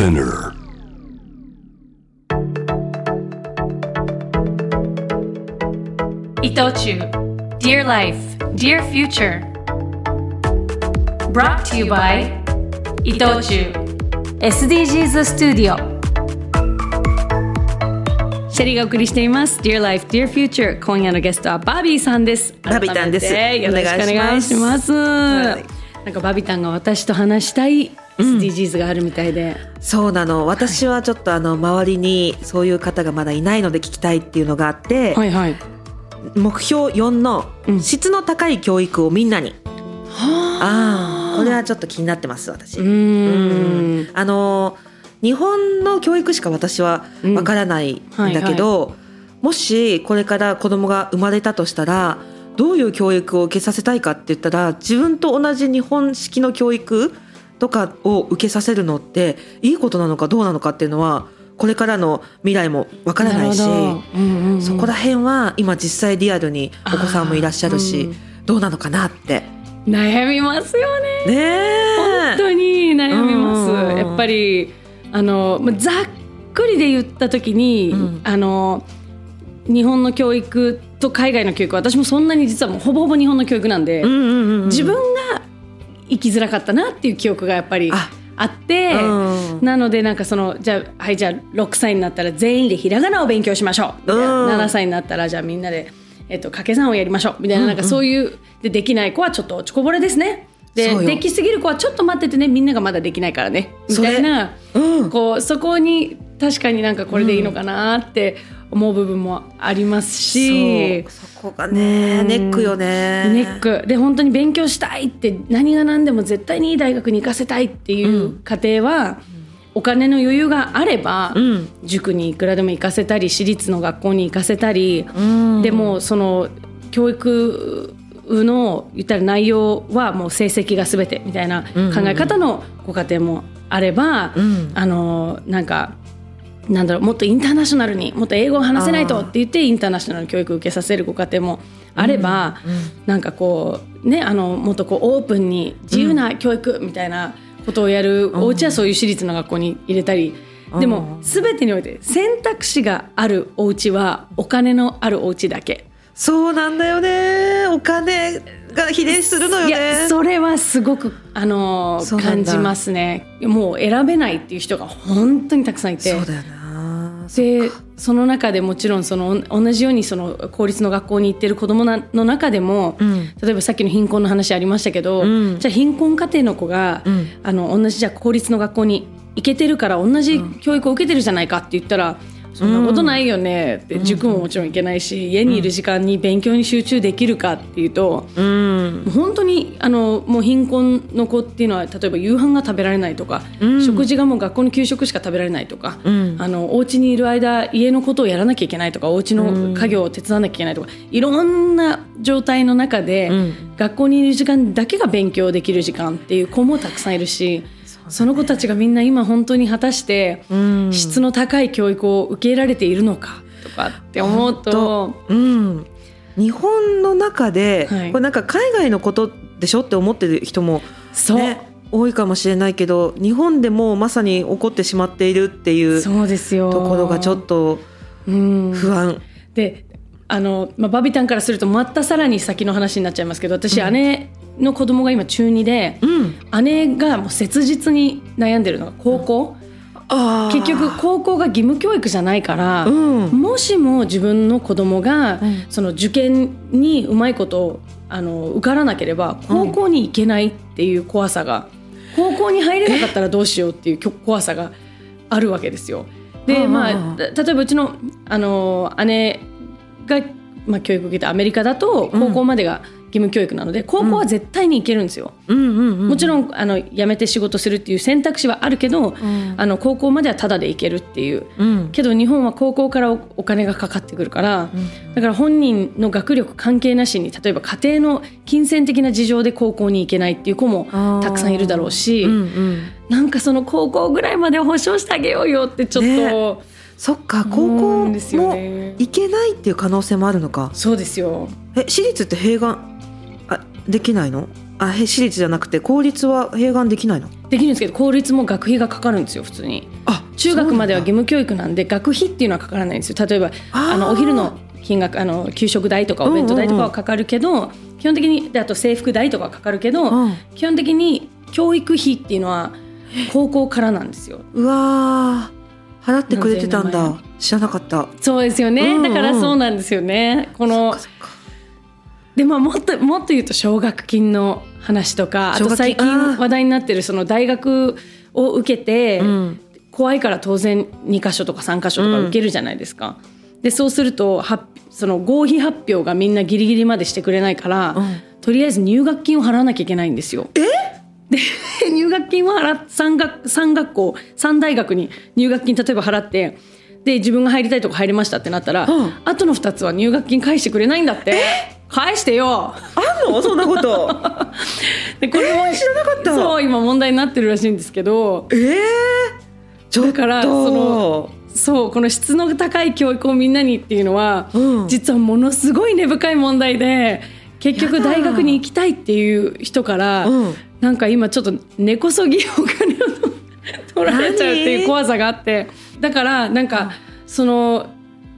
Spinner. 伊藤忠 Dear Life, Dear Future. Brought to you by 伊藤忠 SDGs スタジオシェリーがお送りしています。Dear Life, Dear Future 今夜のゲストはバビーさんです。バビタンです。よろしくお願いします。はいなんかバビタンが私と話したい SDGs があるみたいで、そうなの。私はちょっとあの周りにそういう方がまだいないので聞きたいっていうのがあって、はいはい。目標4のうん。質の高い教育をみんなに、あ。あこれはちょっと気になってます私、うーん。あの日本の教育しか私はわからないんだけど、もしこれから子供が生まれたとしたらどういう教育を受けさせたいかって言ったら自分と同じ日本式の教育とかを受けさせるのっていいことなのかどうなのかっていうのはこれからの未来もわからないし、うんうんうん。そこら辺は今実際リアルにお子さんもいらっしゃるし、あーどうなのかなって。悩みますよね。ねえ。本当に悩みます、うんやっぱりあのまあざっくりで言った時に、うん。あの日本の教育と海外の教育私もそんなに実はもうほぼほぼ日本の教育なんで、うんうんうんうん。自分が生きづらかったなっていう記憶がやっぱりああって。うん。なのでなんかそのじゃあはいじゃあ6歳になったら全員でひらがなを勉強しましょう。うん。7歳になったらじゃあみんなで、えっと、掛け算をやりましょうみたいな,、なんかそういうでできない子はちょっと落ちこぼれですね。でできすぎる子はちょっと待っててねみんながまだできないからね。みたいなうん。こうそこに確かになんかこれでいいのかなって思う部分もありますし。そこがねネックよね。ネック。で本当に勉強したいって何が何でも絶対にいい大学に行かせたいっていう家庭は、お金の余裕があれば、うん。塾にいくらでも行かせたり私立の学校に行かせたり、うん。でもその教育の言ったら内容はもう成績が全てみたいな考え方のご家庭もあれば、うん。あのなんかなんだろうもっとインターナショナルにもっと英語を話せないとって言ってインターナショナル教育を受けさせるご家庭もあれば、なんかこうねあのもっとこうオープンに自由な教育みたいなことをやるお家はそういう私立の学校に入れたり。でも全てにおいて選択肢があるお家はお金のあるお家だけ。そうなんだよね。お金が比例するのよいねやそれはすごくあの感じますね。もう選べないっていう人が本当にたくさんいて。そうだよな。でその中でもちろんその同じようにその公立の学校に行ってる子どもの中でも、うん。例えばさっきの貧困の話ありましたけど、うん。じゃあ貧困家庭の子が、うん。あの同じじゃあ公立の学校に行けてるから同じ教育を受けてるじゃないかって言ったら、そんなことないよね。って塾ももちろん行けないし、家にいる時間に勉強に集中できるかっていうと、うん。もう本当にあのもう貧困の子っていうのは例えば夕飯が食べられないとか、うん。食事がもう学校の給食しか食べられないとか、うん。あのお家にいる間家のことをやらなきゃいけないとかお家の家業を手伝わなきゃいけないとか、いろんな状態の中で、うん。学校にいる時間だけが勉強できる時間っていう子もたくさんいるし。その子たちがみんな今本当に果たしてうん。質の高い教育を受け入れられているのかとかって思うとうん。日本の中で、はい。これなんか海外のことでしょって思ってる人も、そう、ね、多いかもしれないけど日本でもまさに起こってしまっているっていうとそうですよ。ころがちょっとうん。不安。であの、まあ、バビタンからするとまたさらに先の話になっちゃいますけど私、姉の子供が今中2で、うん、姉がもう切実に悩んでるのが高校、あー。結局高校が義務教育じゃないから、うん。もしも自分の子供が、うん。その受験にうまいことあの受からなければ高校に行けないっていう怖さが、高校に入れなかったらどうしようっていう怖さがあるわけですよ。でうんまあた例えばうちのあの姉が、まあ、教育を受けてアメリカだと高校までが義務教育なので、高校は絶対に行けるんですよ。もちろんあの辞めて仕事するっていう選択肢はあるけど、ん。あの高校まではタダで行けるっていう。うん。けど日本は高校からおお金がかかってくるから、だから本人の学力関係なしに例えば家庭の金銭的な事情で高校に行けないっていう子もたくさんいるだろうし、うなんかその高校ぐらいまで保証してあげようよってちょっと、そっか高思校も行けないっていう可能性もあるのか。そうですよ。え私立って併願あできないの？あへ私立じゃなくて公立は併願できないの？できるんですけど公立も学費がかかるんですよ普通に。あ中学までは義務務教育なんで学費っていうのはかからないんですよ。例えばあのお昼の金額あの給食代とかお弁当代とかはかかるけど、基本的にであと制服代とかはかかるけど、うん。基本的に教育費っていうのは高校からなんですよ。うわー払ってくれてたんだ。知らなかった。そうですよね、うんうん。だからそうなんですよね。このでまあもっともっと言うと奨学金の話とかあと最近話題になってるその大学を受けて、うん。怖いから当然2箇所とか3箇所とか受けるじゃないですか。でそうするとはその合否発表がみんなギリギリまでしてくれないから、うん。とりあえず入学金を払わなきゃいけないんですよ。で 入学金は払っ3学三学校3大学に入学金例えば払ってで自分が入りたいとこ入りましたってなったら、うん。あとの2つは入学金返してくれないんだって。返してよ。あんの？そんなこと。でこれも、知らなかった。そう今問題になってるらしいんですけど。ええちょっと。だからそのそうこの質の高い教育をみんなにっていうのは、うん。実はものすごい根深い問題で結局大学に行きたいっていう人から、うん。なんか今ちょっと根こそぎお金を取られちゃうっていう怖さがあってだからなんかその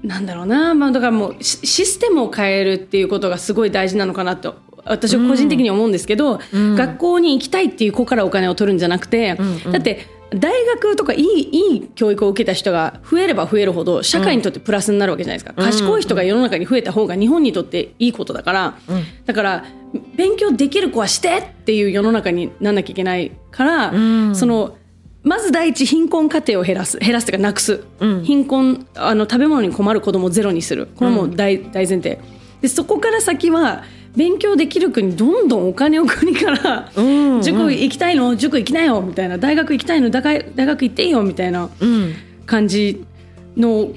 なんだろうな、まあ、だからもうシシステムを変えるっていうことがすごい大事なのかなと私は個人的に思うんですけど、うん。学校に行きたいっていう子からお金を取るんじゃなくて、うんうん。だって大学とかいいいい教育を受けた人が増えれば増えるほど社会にとってプラスになるわけじゃないですか、うん。賢い人が世の中に増えた方が日本にとっていいことだから、うん。だから勉強できる子はしてっていう世の中になんなきゃいけないから、うん。そのまず第一貧困家庭を減らす減らすというかなくす、うん。貧困あの食べ物に困る子供をゼロにする。これはもう大,、大前提。でそこから先は勉強できる国どんどんお金を国から、うんうん塾行きたいの？塾行きなよ？みたいな。大学行きたいの？大学行っていいよ？みたいなうん。感じの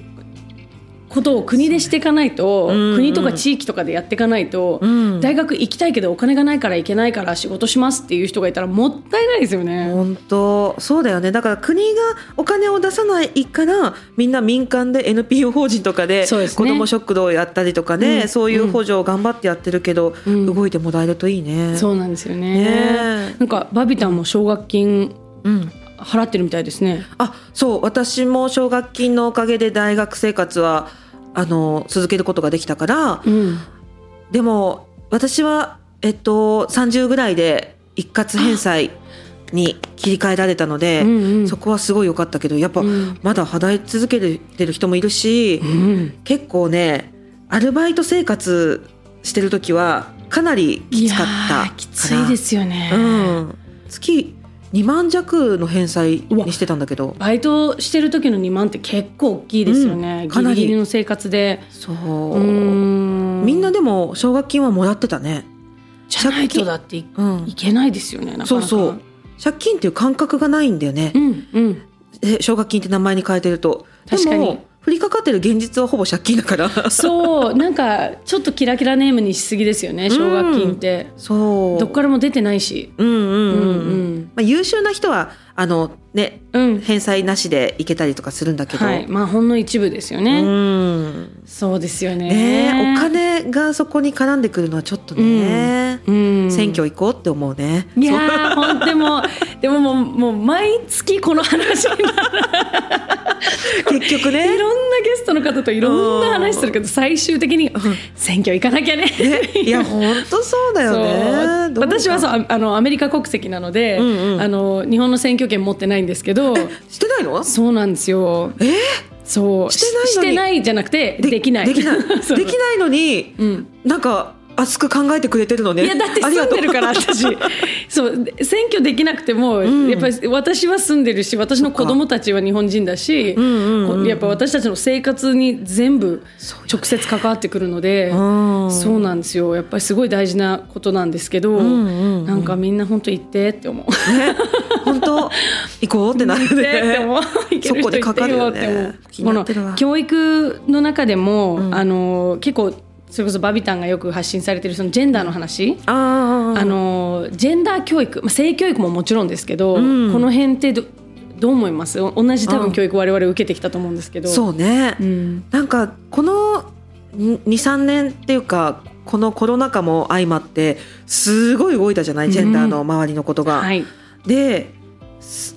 ことを国でしていかないと、うん。うん国とか地域とかでやっていかないと、うん。大学行きたいけどお金がないから行けないから仕事しますっていう人がいたらもったいないですよね。本当。そうだよね。だから国がお金を出さないからみんな民間で NPO 法人とかで子ども食堂をやったりとかねうん。そういう補助を頑張ってやってるけど、うん。動いてもらえるといいね。そうなんですよね。ね。なんかバビタンも奨学金うん。払ってるみたいですね。あそう。私も奨学金のおかげで大学生活はあの続けることができたからうん。でも私は、えっと、30ぐらいで一括返済に切り替えられたので、うんうんそこはすごい良かったけどやっぱ、うんまだ払い続けてる人もいるし、うん。結構ねアルバイト生活してる時はかなりきつかったきついですよね。うん、月2万弱の返済にしてたんだけど。バイトしてる時の2万って結構大きいですよね。うん。かなりギリギリの生活で。そう。みんなでも奨学金はもらってたね、じゃないとだっていけないですよね。なかなか。そうそう。借金っていう感覚がないんだよね。う、んうん。え奨学金って名前に変えてると。確かに降りかかってる現実はほぼ借金だから。そう。なんかちょっとキラキラネームにしすぎですよね奨学金って、そう。どっからも出てないし。うんうんうん、うん。うんまあ、優秀な人はあのねうん。返済なしで行けたりとかするんだけど、はい。まあほんの一部ですよね、うん。そうですよね。ねえお金がそこに絡んでくるのはちょっとね、うん。選挙行こうって思うね。いやーほんでもでももうもう毎月この話になる 結局ね。いろんなゲストの方といろんな話するけど最終的に選挙行かなきゃね。ね。いや本当そうだよね。私はそううああのアメリカ国籍なので、うんうん。あの日本の選挙権持ってないんですけどしてないの？そうなんですよ。え？そう。してないしてないじゃなくてできない。できない。できないのに、うん。なんか熱く考えてくれてるのね。いやだって住んでるから私。そう。選挙できなくても、ん。やっぱり私は住んでるし私の子供たちは日本人だし、うんうんうん。こやっぱ私たちの生活に全部直接関わってくるのでうん。そうなんですよ。やっぱりすごい大事なことなんですけど、んうんうん。なんかみんな本当行ってって思う。ね。本当？行こうってなる行って。思う。行ける人そこでかかるよね。行ってよって気思う。になってるわ。この教育の中でも、うん。あの結構それこそバビタンがよく発信されてるそのジェンダーの話、あのジェンダー教育、まあ、性教育ももちろんですけど、うん。この辺ってどどう思います？お同じ多うん分教育我々受けてきたと思うんですけど。そうね。うん。なんかこの23年っていうかこのコロナ禍も相まってすごい動いたじゃない？ジェンダーの周りのことが。はい。で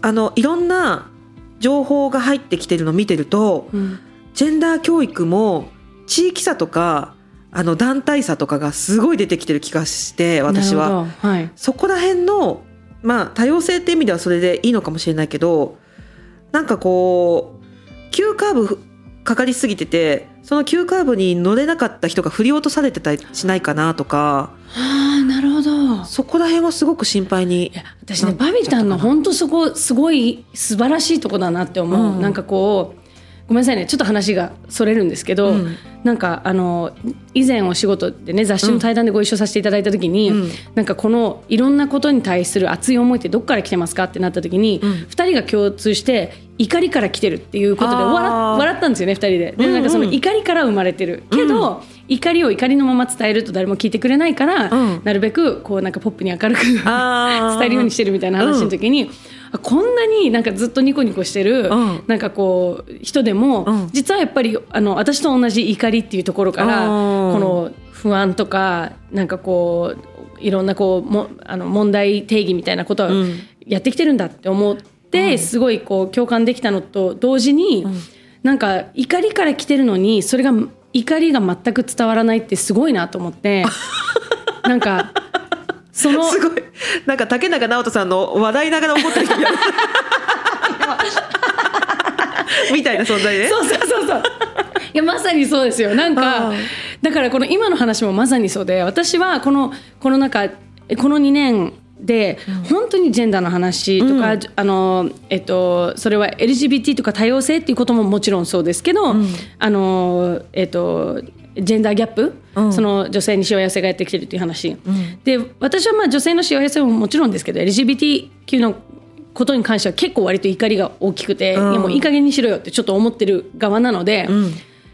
あのいろんな情報が入ってきてるのを見てるとうん。ジェンダー教育も地域差とかあの団体差とかがすごい出てきてる気がして私は。はい。そこら辺のまあ多様性って意味ではそれでいいのかもしれないけどなんかこう急カーブかかりすぎててその急カーブに乗れなかった人が振り落とされてたりしないかなとかああなるほど。そこら辺はすごく心配に私ねバビタンの本当そこすごい素晴らしいとこだなって思う、うん。なんかこうごめんなさいね。ちょっと話がそれるんですけど、うん。なんかあの以前お仕事でね雑誌の対談でご一緒させていただいた時に、うん。なんかこのいろんなことに対する熱い思いってどっから来てますかってなった時に、うん。2人が共通して怒りから来てるっていうことで笑笑ったんですよね2人で。でなんかそのうんうん。怒りから生まれてる。けど、怒りを怒りのまま伝えると誰も聞いてくれないから、うん。なるべくこうなんかポップに明るく 伝えるようにしてるみたいな話の時に、あこんなになんかずっとニコニコしてる、うん。なんかこう人でも、うん。実はやっぱりあの私と同じ怒りっていうところからうんこの不安とかなんかこういろんなこうもあの問題定義みたいなことはうん。やってきてるんだって思って、すごいこう共感できたのと同時に、なんか怒りから来てるのにそれが怒りが全く伝わらないってすごいなと思って なんかそのすごいなんか竹中直人さんの笑いながら怒ってる人みたいな みたいな存在ね。そうそうそうそう。いやまさにそうですよ。なんかだからこの今の話もまさにそうで、私はこのコロナ禍この2年で本当にジェンダーの話とか、うん。あのえっとそれは LGBT とか多様性っていうことももちろんそうですけど、ん。あのえっとジェンダーギャップ、うん。その女性にしわ寄せがやってきてるっていう話、ん。で私はまあ女性のしわ寄せももちろんですけど LGBTQ のことに関しては結構割と怒りが大きくて、うん。いやもういい加減にしろよってちょっと思ってる側なので、うん。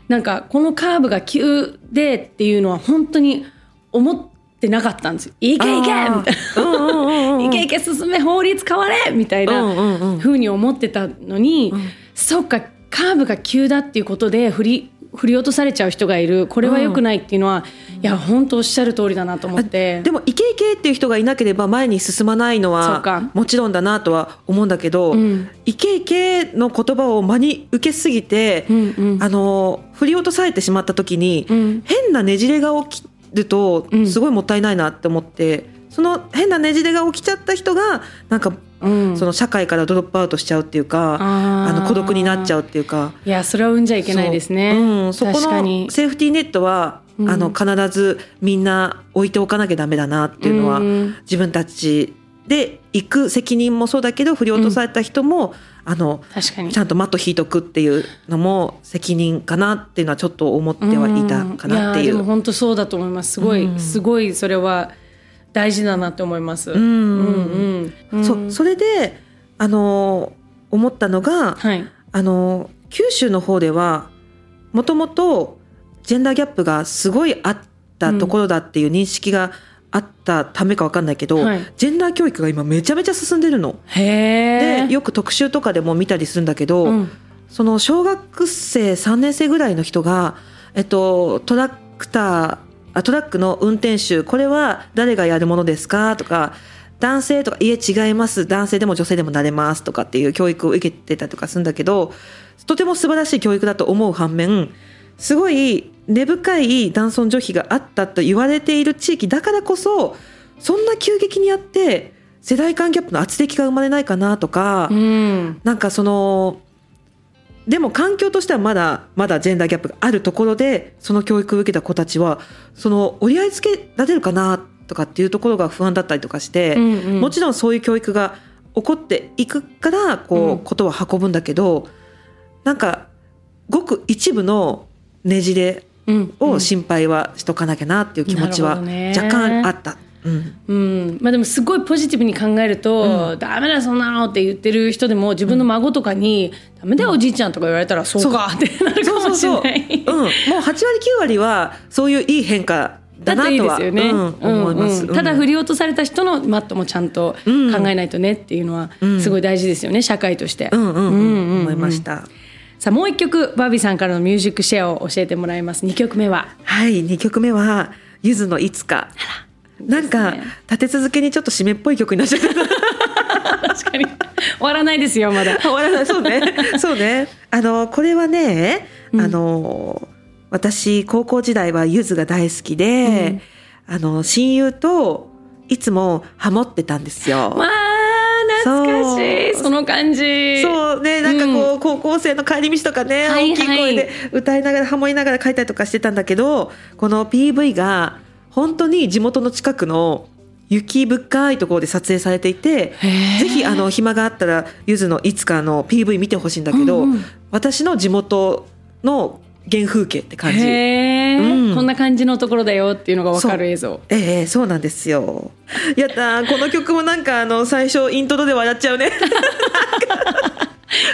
なんかこのカーブが急でっていうのは本当に思ってなかったんですよ。いけいけみたいな。いけいけ進め法律変われみたいなうんうんうん。ふうに思ってたのに、そっかカーブが急だっていうことで振り振り落とされちゃう人がいる。これは良くないっていうのは、いや本当おっしゃる通りだなと思って。でもイケイケっていう人がいなければ前に進まないのはもちろんだなとは思うんだけど、うん。イケイケの言葉を真に受けすぎて、うんうん。あの振り落とされてしまった時に、うん。変なねじれが起きるとうん。すごいもったいないなって思って、その変なねじれが起きちゃった人がなんかうん。その社会からドロップアウトしちゃうっていうか、あの孤独になっちゃうっていうか。いやそれは産んじゃいけないですね。そう。うん、そこのセーフティーネットは、うん。あの必ずみんな置いておかなきゃダメだなっていうのは、うん。自分たちで行く責任もそうだけど振り落とされた人も、あの確かに。ちゃんとマット引いとくっていうのも責任かなっていうのはちょっと思ってはいたかなっていん。やでもう。本当そうだと思います。すごい、うん。すごいそれは大事だなって思います。うんうんうん。そそれであの思ったのが、はい。あの九州の方ではもともとジェンダーギャップがすごいあったところだっていう認識があったためかわかんないけど、はい。ジェンダー教育が今めちゃめちゃ進んでるの。でよく特集とかでも見たりするんだけど、うん。その小学生3年生ぐらいの人が、えっと、トラクターあトラックの運転手これは誰がやるものですか？とか男性とかいえ違います。男性でも女性でもなれます。とかっていう教育を受けてたりとかするんだけどとても素晴らしい教育だと思う反面すごい根深い男尊女卑があったと言われている地域だからこそそんな急激にやって世代間ギャップの圧力が生まれないかなとか、うん。なんかそのでも環境としてはまだまだジェンダーギャップがあるところでその教育を受けた子たちはその折り合いつけられるかなとかっていうところが不安だったりとかして、うんうん。もちろんそういう教育が起こっていくからこう、うんことは運ぶんだけどなんかごく一部のねじれうん。を心配はしとかなきゃなっていう気持ちは若干あった。うん。うん。まあ、でもすごいポジティブに考えると、ダメだよそんなのって言ってる人でも自分の孫とかに、ダメだよおじいちゃんとか言われたらそうかってなるかもしれない。うん、もう8割9割はそういういい変化だだっていいなとはですよね、ただ振り落とされた人のマットもちゃんと考えないとねっていうのはうん。すごい大事ですよね、社会として。うんうん。うんうんうんうん。思いましたさあもう一曲バービーさんからのミュージックシェアを教えてもらいます。2曲目は。はい2曲目はゆずのいつか。なんか、ね。立て続けにちょっと締めっぽい曲になっちゃった。確かに。終わらないですよまだ。終わらない。そうね。そうね。あのこれはね、うん。あの私高校時代はゆずが大好きで、あの親友といつもハモってたんですよ。まあ懐かしい。そうその感じ。そう。ねなんかこう、高校生の帰り道とかね、はいはい。大きい声で歌いながらハモりながら書いたりとかしてたんだけどこの PV が本当に地元の近くの雪深いところで撮影されていてぜひあの暇があったらゆずのいつかの PV 見てほしいんだけど、うんうん。私の地元の原風景って感じ。うん。こんな感じのところだよっていうのが分かる映像。ええそうなんですよ。やったー。この曲もなんかあの最初イントロで笑っちゃうね。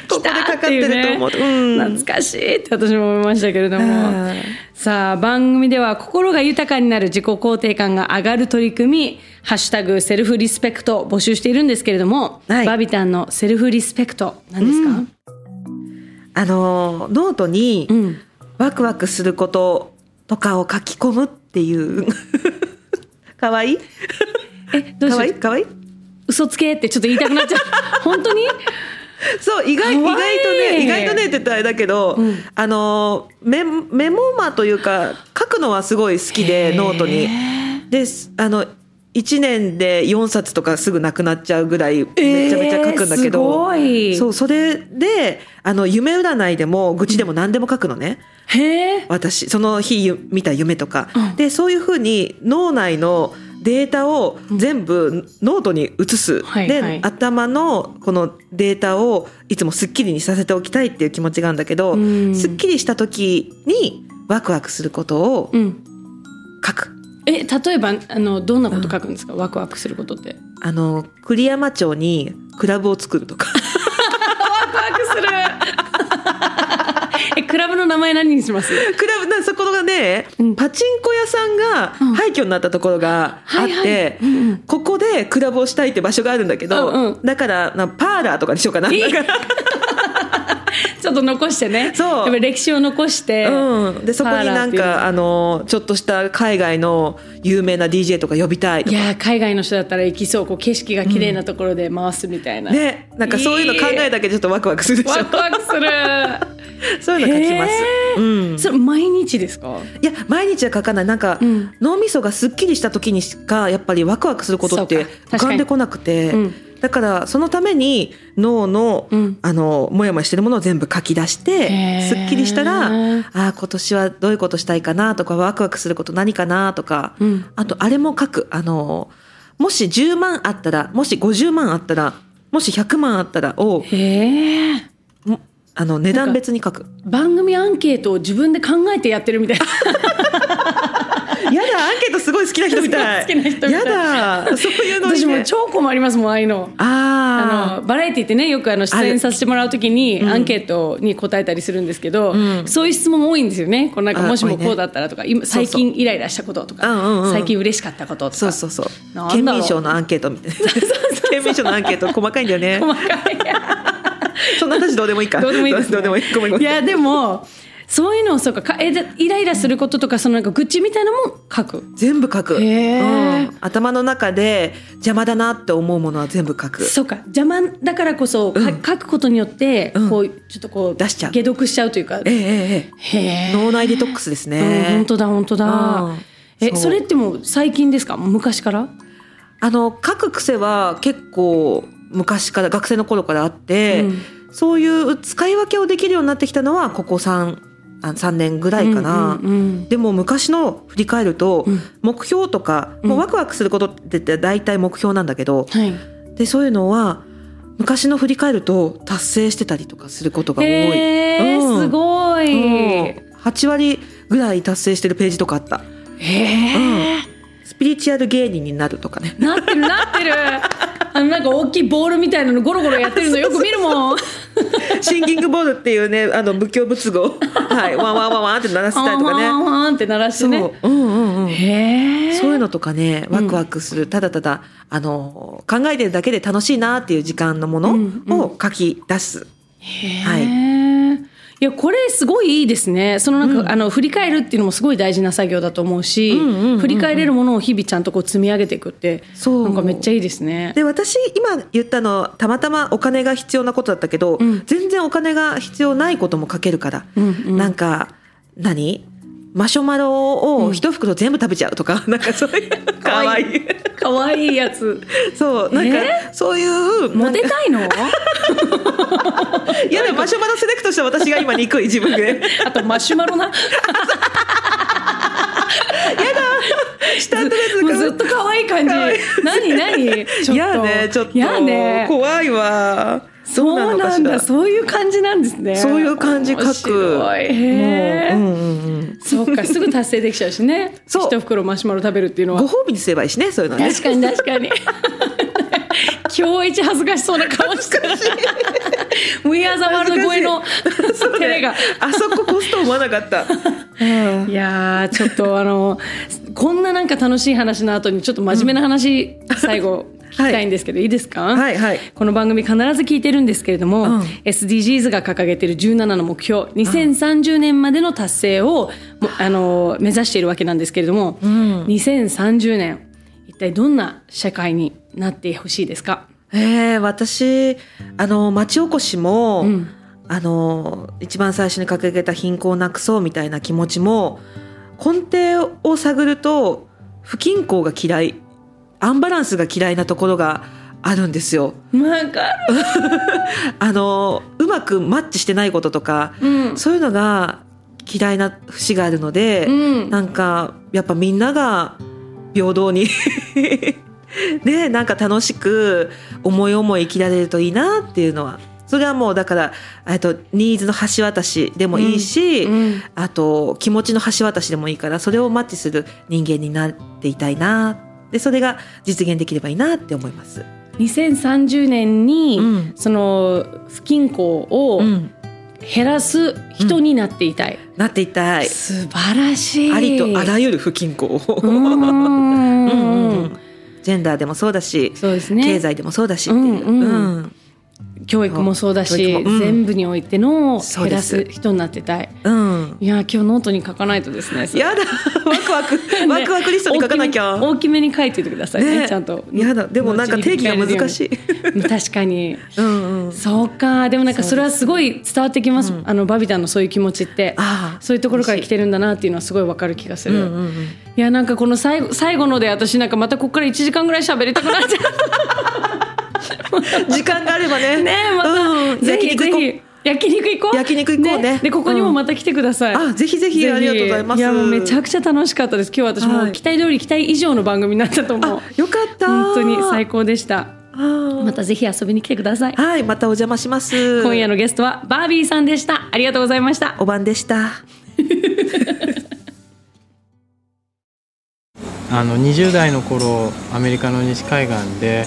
ここでかかってると思う。と。うん。懐かしいって私も思いましたけれども、はいさあ番組では心が豊かになる自己肯定感が上がる取り組み「ハッシュタグセルフリスペクト」募集しているんですけれども、はい。バビタンのセルフリスペクト何ですか、あのーノートにうんワクワクすることとかを書き込むっていう。かわいい？えどうしよう。いかわいい？嘘つけってちょっと言いたくなっちゃう。本当に？そう意外意外とね意外とねって言ったらあれだけど、うん。あのメメモ魔というか書くのはすごい好きでノートに。ですあの1年で4冊とかすぐなくなっちゃうぐらいめちゃめちゃ書くんだけど、えーそうそれであの夢占いでも愚痴でも何でも書くのね、へえ私その日ゆ見た夢とか、うん。でそういうふうに脳内のデータを全部ノートに移す、で、はいはい。頭のこのデータをいつもすっきりにさせておきたいっていう気持ちがあるんだけど、うん。すっきりした時にワクワクすることをうん。書く。え例えばあのどんなこと書くんですか、ワクワクすることって。あの栗山町にクラブを作るとか。ワクワクする。えクラブの名前何にします？クラブなそこがね、うん。パチンコ屋さんがうん。廃墟になったところがあって、はいはい。うんうん。ここでクラブをしたいって場所があるんだけど、うんうん。だからなパーラーとかにしようかな。いいだから ちょっと残してね。そう。やっぱり歴史を残して、うん、でそこになんかあのちょっとした海外の有名な DJ とか呼びたいとか。いやー海外の人だったら行きそうこう景色が綺麗なところで回すみたいな、ね。なんかそういうの考えるだけでちょっとワクワクするでしょ。ワクワクする。そういうの書きます、うん、それ毎日ですか？いや毎日は書かない。なんか、うん。脳みそがすっきりした時にしかやっぱりワクワクすることって浮かんでこなくて、うんだからそのために脳の、うん。あのモヤモヤしてるものを全部書き出してすっきりしたらああ今年はどういうことしたいかなとかワクワクすること何かなとか、うん。あとあれも書く。あのもし10万あったらもし50万あったらもし100万あったらをへえもあの値段別に書く。番組アンケートを自分で考えてやってるみたいな。や だアンケートすごい好きな人みたい。好きな人みたい。やだ。そういうのに私ねも超困りますもんああ。いうのああのバラエティってねよくあの出演させてもらうときにうん。アンケートに答えたりするんですけど、うん。そういう質問も多いんですよね。こうなんかあもしもこうだったらとか、今最近イライラしたこととか、うんう最近嬉しかったこととか。そうそうそう。県民賞のアンケートみたいな。県民賞のアンケート細かいんだよね。細かい。そんな話どうでもいいか。どうでもいいね、どうでもいい。ごめんごめん。いやでもそういうのをそうかかえイライラすることとかそのなんか愚痴みたいなのも書く。全部書く、うん。頭の中で邪魔だなって思うものは全部書く。そうか。邪魔だからこそ、かうん。書くことによって、うん。こうちょっとこう出しちゃう。解読しちゃうというか。えええ脳内デトックスですうんね、本当だ本当だ、うん。えそれってもう最近ですか？昔から？あの書く癖は結構昔から学生の頃からあって、うん。そういう使い分けをできるようになってきたのはここ 3, あ3年ぐらいかな、うんうんうん。でも昔の振り返ると、うん。目標とか、もうワクワクすることって大体目標なんだけど、はい。でそういうのは昔の振り返ると達成してたりとかすることが多い。へーうん。すごい、うん。8割ぐらい達成してるページとかあった。へえ、スピリチュアル芸人になるとかね。なってるなってる。あのなんか大きいボールみたいなのゴロゴロやってるのよく見るもん。シンギングボールっていうねあの仏教仏具。はい。ワンワンワンワンって鳴らしたりとかね。ワンワンワンって鳴らしてそう、ねうんうんうん。へえそういうのとかねワクワクする、ただただあの考えてるだけで楽しいなっていう時間のものうんうん。を書き出す。へえ、、はいいやこれすごいいいですね。そのなんか、うん、あの振り返るっていうのもすごい大事な作業だと思うし、振り返れるものを日々ちゃんとこう積み上げていくってそう。なんかめっちゃいいですね。で私今言ったのたまたまお金が必要なことだったけど、うん、全然お金が必要ないことも書けるから、うんうん、なんか何？マシュマロを一袋全部食べちゃうとか、うん、なんかそういう かわい。い。かわいいやつ。そうなんか、そういうモテたいの？いやでもマシュマロセレクトした私が今憎い自分で。あとマシュマロな？やだ。下とずっと可愛い感じ。何何？ちょっと。やねちょっと。怖いわそうなんだ。そういう感じなんですね。そういう感じ書く。へえ、うんうんうん、そうかすぐ達成できちゃうしね。そう。一袋マシュマロ食べるっていうのは。ご褒美にすればいいしねそういうのね。確かに確かに。今日一恥ずかしそうな顔してる。We are the world 超えのテレが、あそこコスト思わなかった、いやちょっとあのこんななんか楽しい話の後にちょっと真面目な話、うん、最後聞きたいんですけど、はい、いいですか、はいはい、この番組必ず聞いてるんですけれども、うん、SDGs が掲げている17の目標2030年までの達成をあの目指しているわけなんですけれども、うん、2030年一体どんな社会になってほしいですか？えー、私あの町おこしも、うん、あの一番最初に掲げた貧困をなくそうみたいな気持ちも根底を探ると不均衡が嫌いアンバランスが嫌いなところがあるんですよ。あのうまくマッチしてないこととか、うん、そういうのが嫌いな節があるので、うん、なんかやっぱみんなが平等に ねなんか楽しく思い思い生きられるといいなっていうのは。それはもうだからとニーズの橋渡しでもいいし、うん。うん、あと気持ちの橋渡しでもいいからそれをマッチする人間になっていたいなでそれが実現できればいいなって思います。2030年に、うん、その不均衡を減らす人になっていたい、うん、なっていたい。素晴らしい。ありとあらゆる不均衡を。うん。うん、ジェンダーでもそうだしそうです、ね、経済でもそうだしっていう、うん。うん教育もそうだし、うん、全部においての減らす人になってたい。うん、いや今日ノートに書かないとですね。やだ。ワクワク、ね、ワクワクリストに書かなきゃ。大きめに書いててくださいね、ね、ちゃんと。やだ。でもなんか定義が難しい。確かに。うんうん、そうか。でもなんかそれはすごい伝わってきます。あのバビタンのそういう気持ちって、そういうところから来てるんだなっていうのはすごいわかる気がする。うんうんうん、いやなんかこの最後最後ので私なんかまたここから1時間ぐらい喋りたくなっちゃう。時間があればね。ねまた、うん、ぜひぜひ。焼肉行こう。焼肉行こうね、ね、でここにもまた来てください、うん、あぜひぜひ。ありがとうございます。いやもうめちゃくちゃ楽しかったです。今日私も期待通り期待以上の番組になったと思う。よかった。本当に最高でした。またぜひ遊びに来てください。はいまたお邪魔します。今夜のゲストはバービーさんでした。ありがとうございました。お晩でした。あの20代の頃アメリカの西海岸で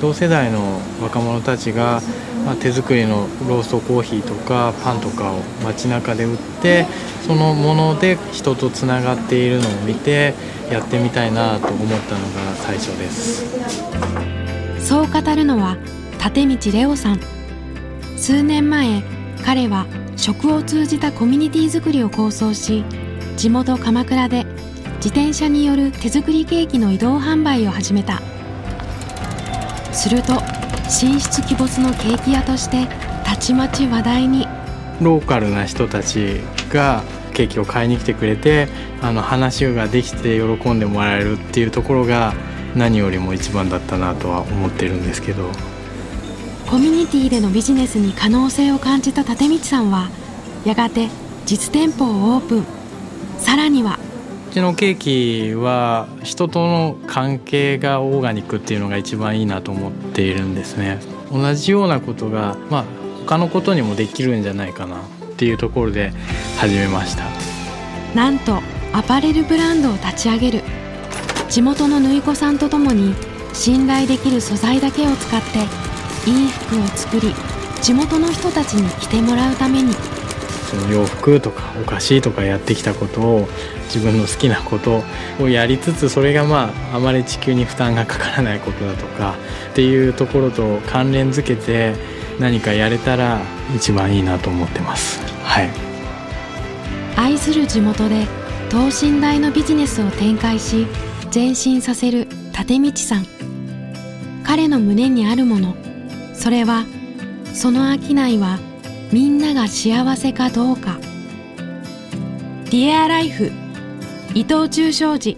同世代の若者たちが、まあ、手作りのローストコーヒーとかパンとかを街中で売ってそのもので人とつながっているのを見てやってみたいなと思ったのが最初です。そう語るのは立道レオさん。数年前彼は食を通じたコミュニティ作りを構想し地元鎌倉で自転車による手作りケーキの移動販売を始めた。すると神出鬼没のケーキ屋としてたちまち話題に。ローカルな人たちがケーキを買いに来てくれてあの話ができて喜んでもらえるっていうところが何よりも一番だったなとは思ってるんですけど。コミュニティでのビジネスに可能性を感じた立道さんはやがて実店舗をオープン。さらにはちのケーキは人との関係がオーガニックっていうのが一番いいなと思っているんですね。同じようなことがまあ他のことにもできるんじゃないかなっていうところで始めました。なんとアパレルブランドを立ち上げる。地元の縫い子さんとともに信頼できる素材だけを使っていい服を作り地元の人たちに着てもらうために。その洋服とかお菓子とかやってきたことを自分の好きなことをやりつつそれがまああまり地球に負担がかからないことだとかっていうところと関連づけて何かやれたら一番いいなと思ってます。はい。愛する地元で等身大のビジネスを展開し前進させる立道さん。彼の胸にあるもの。それはその商いはみんなが幸せかどうか。ディアライフ。伊藤忠商事。